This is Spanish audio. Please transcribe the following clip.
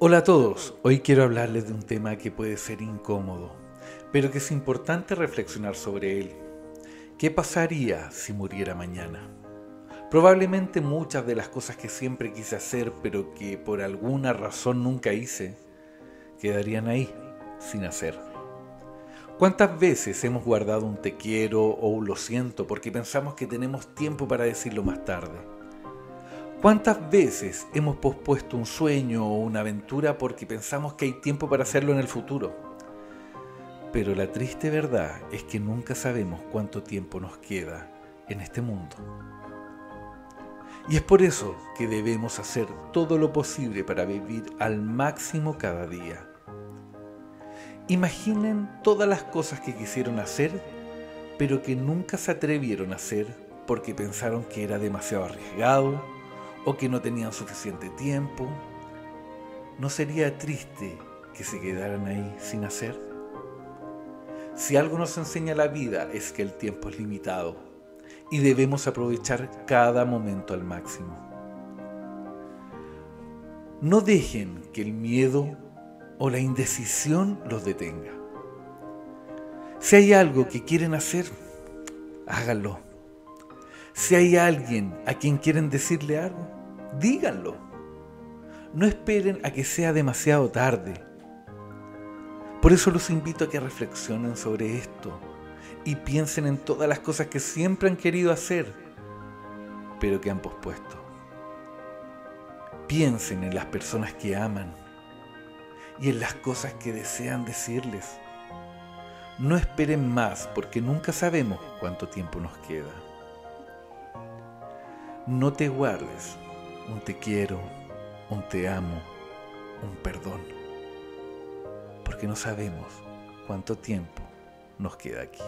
Hola a todos, hoy quiero hablarles de un tema que puede ser incómodo, pero que es importante reflexionar sobre él. ¿Qué pasaría si muriera mañana? Probablemente muchas de las cosas que siempre quise hacer, pero que por alguna razón nunca hice, quedarían ahí, sin hacer. ¿Cuántas veces hemos guardado un te quiero o un lo siento porque pensamos que tenemos tiempo para decirlo más tarde? ¿Cuántas veces hemos pospuesto un sueño o una aventura porque pensamos que hay tiempo para hacerlo en el futuro? Pero la triste verdad es que nunca sabemos cuánto tiempo nos queda en este mundo. Y es por eso que debemos hacer todo lo posible para vivir al máximo cada día. Imaginen todas las cosas que quisieron hacer, pero que nunca se atrevieron a hacer porque pensaron que era demasiado arriesgado o que no tenían suficiente tiempo, ¿no sería triste que se quedaran ahí sin hacer? Si algo nos enseña la vida es que el tiempo es limitado y debemos aprovechar cada momento al máximo. No dejen que el miedo o la indecisión los detenga. Si hay algo que quieren hacer, háganlo. Si hay alguien a quien quieren decirle algo, díganlo. No esperen a que sea demasiado tarde. Por eso los invito a que reflexionen sobre esto y piensen en todas las cosas que siempre han querido hacer, pero que han pospuesto. Piensen en las personas que aman y en las cosas que desean decirles. No esperen más porque nunca sabemos cuánto tiempo nos queda. No te guardes un te quiero, un te amo, un perdón. Porque no sabemos cuánto tiempo nos queda aquí.